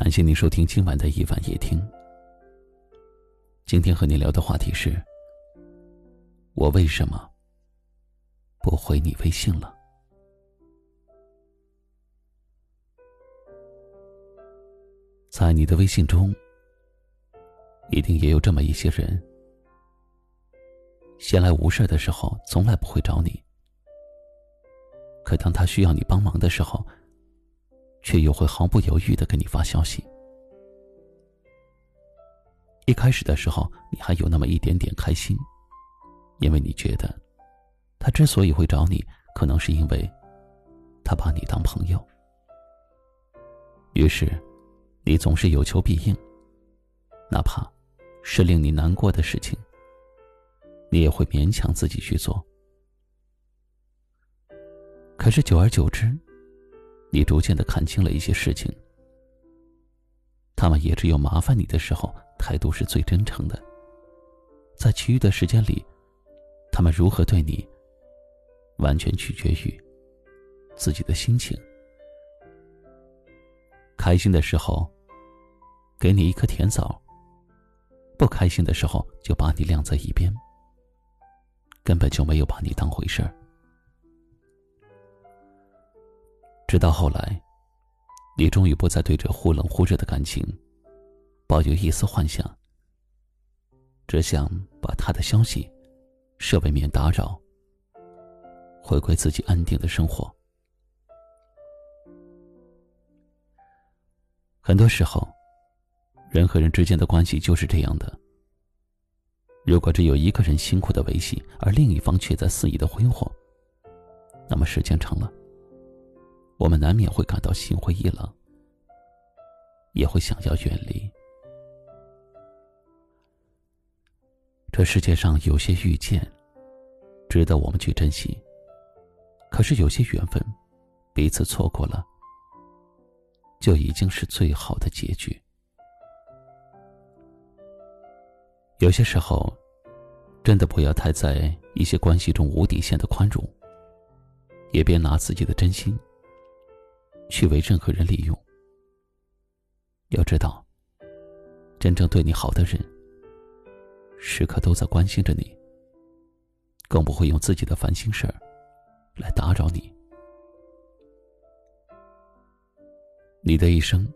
感谢您收听今晚的一晚夜听。今天和你聊的话题是：我为什么不回你微信了？在你的微信中，一定也有这么一些人，闲来无事的时候，从来不会找你。可当他需要你帮忙的时候，却又会毫不犹豫的给你发消息。一开始的时候，你还有那么一点点开心，因为你觉得，他之所以会找你，可能是因为，他把你当朋友。于是，你总是有求必应，哪怕是令你难过的事情，你也会勉强自己去做。可是久而久之，你逐渐的看清了一些事情。他们也只有麻烦你的时候，态度是最真诚的。在其余的时间里，他们如何对你，完全取决于自己的心情。开心的时候，给你一颗甜枣；不开心的时候，就把你晾在一边，根本就没有把你当回事儿。直到后来，你终于不再对这忽冷忽热的感情抱有一丝幻想，只想把他的消息设为免打扰，回归自己安定的生活。很多时候，人和人之间的关系就是这样的。如果只有一个人辛苦的维系，而另一方却在肆意的挥霍，那么时间长了。我们难免会感到心灰意冷，也会想要远离。这世界上有些遇见，值得我们去珍惜；可是有些缘分，彼此错过了，就已经是最好的结局。有些时候，真的不要太在一些关系中无底线的宽容，也别拿自己的真心。去为任何人利用。要知道，真正对你好的人，时刻都在关心着你，更不会用自己的烦心事儿来打扰你。你的一生，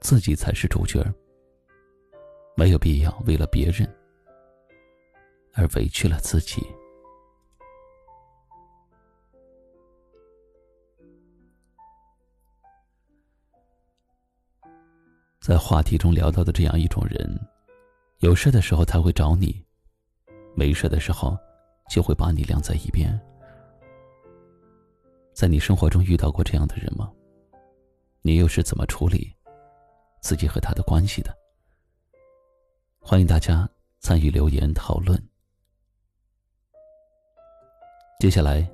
自己才是主角没有必要为了别人而委屈了自己。在话题中聊到的这样一种人，有事的时候他会找你，没事的时候就会把你晾在一边。在你生活中遇到过这样的人吗？你又是怎么处理自己和他的关系的？欢迎大家参与留言讨论。接下来，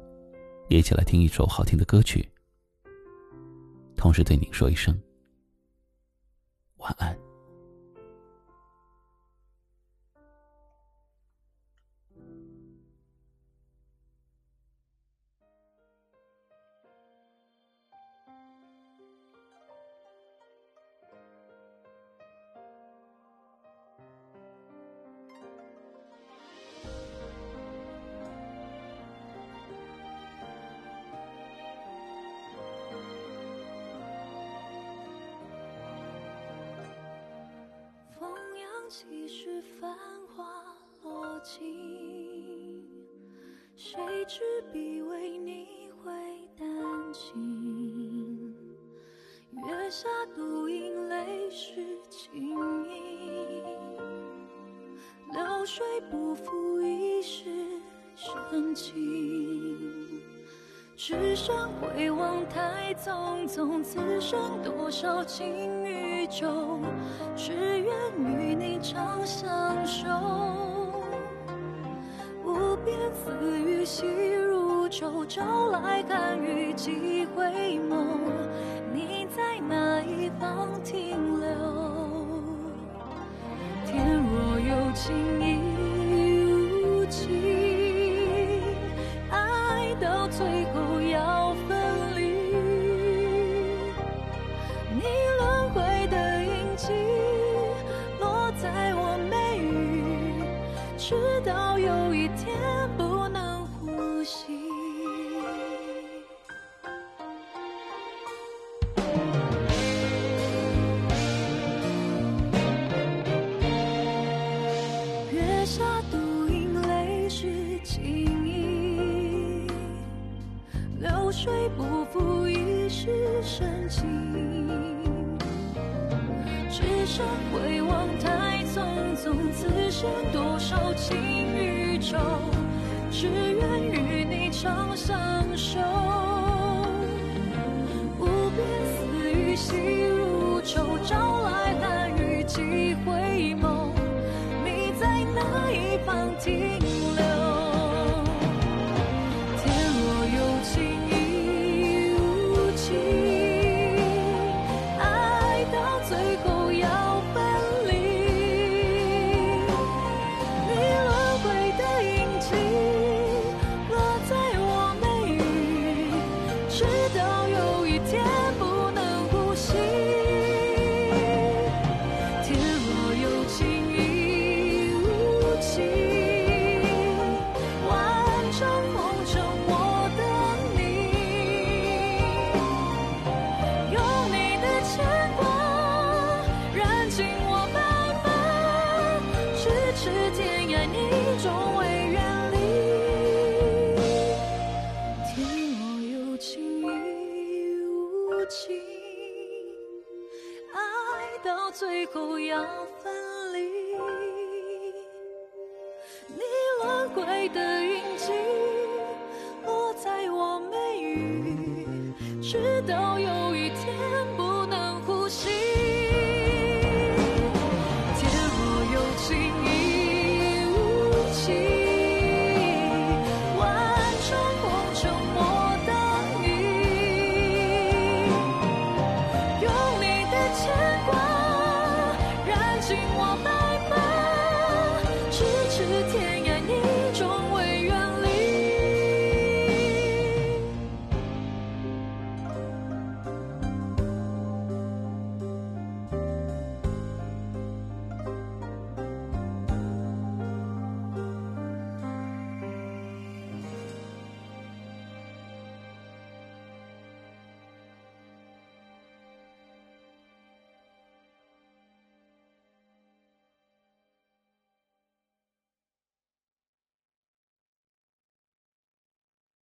一起来听一首好听的歌曲，同时对你说一声。晚安。几时繁华落尽？谁执笔为你绘丹青？月下独饮泪湿青衣，流水不负一世深情。只剩回望太匆匆，此生多少情与酒，只愿与你长相守。无边丝雨细如愁，朝来寒雨几回眸，你在哪一方停留？天若有情到有一天不能呼吸，月下独影，泪湿青衣，流水不负一世深情。只剩回望太匆匆，此生多少情与仇，只愿与你长相守。直到永